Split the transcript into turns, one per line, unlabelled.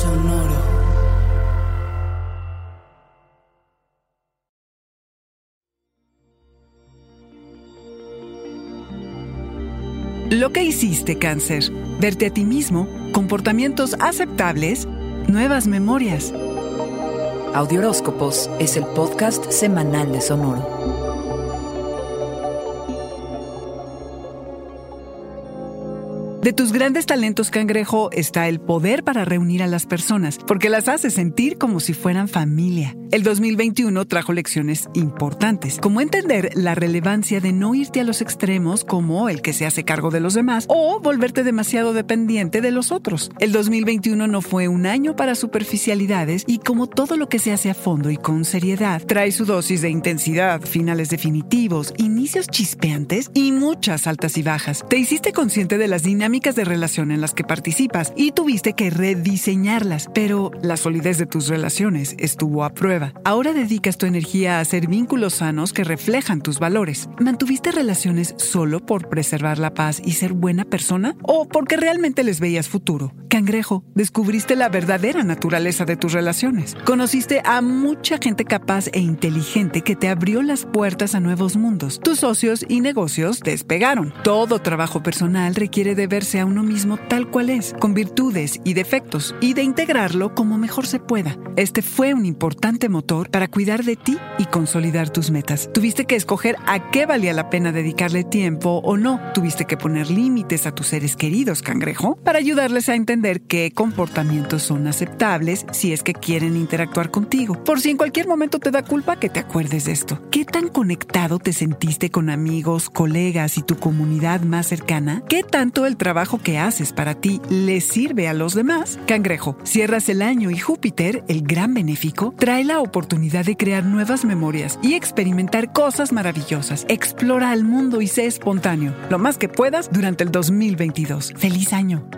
Sonoro. Lo que hiciste, cáncer. Verte a ti mismo, comportamientos aceptables, nuevas memorias.
Audioróscopos es el podcast semanal de Sonoro.
De tus grandes talentos, cangrejo, está el poder para reunir a las personas, porque las hace sentir como si fueran familia. El 2021 trajo lecciones importantes, como entender la relevancia de no irte a los extremos como el que se hace cargo de los demás o volverte demasiado dependiente de los otros. El 2021 no fue un año para superficialidades y como todo lo que se hace a fondo y con seriedad, trae su dosis de intensidad, finales definitivos, inicios chispeantes y muchas altas y bajas. Te hiciste consciente de las dinámicas de relación en las que participas y tuviste que rediseñarlas, pero la solidez de tus relaciones estuvo a prueba. Ahora dedicas tu energía a hacer vínculos sanos que reflejan tus valores. ¿Mantuviste relaciones solo por preservar la paz y ser buena persona? ¿O porque realmente les veías futuro? Cangrejo, descubriste la verdadera naturaleza de tus relaciones. Conociste a mucha gente capaz e inteligente que te abrió las puertas a nuevos mundos. Tus socios y negocios despegaron. Todo trabajo personal requiere de verse a uno mismo tal cual es, con virtudes y defectos, y de integrarlo como mejor se pueda. Este fue un importante motor para cuidar de ti y consolidar tus metas. Tuviste que escoger a qué valía la pena dedicarle tiempo o no. Tuviste que poner límites a tus seres queridos, cangrejo, para ayudarles a entender qué comportamientos son aceptables si es que quieren interactuar contigo. Por si en cualquier momento te da culpa que te acuerdes de esto. ¿Qué tan conectado te sentiste con amigos, colegas y tu comunidad más cercana? ¿Qué tanto el trabajo que haces para ti le sirve a los demás? Cangrejo, cierras el año y Júpiter, el gran benéfico, trae la oportunidad de crear nuevas memorias y experimentar cosas maravillosas. Explora el mundo y sé espontáneo, lo más que puedas durante el 2022. ¡Feliz año!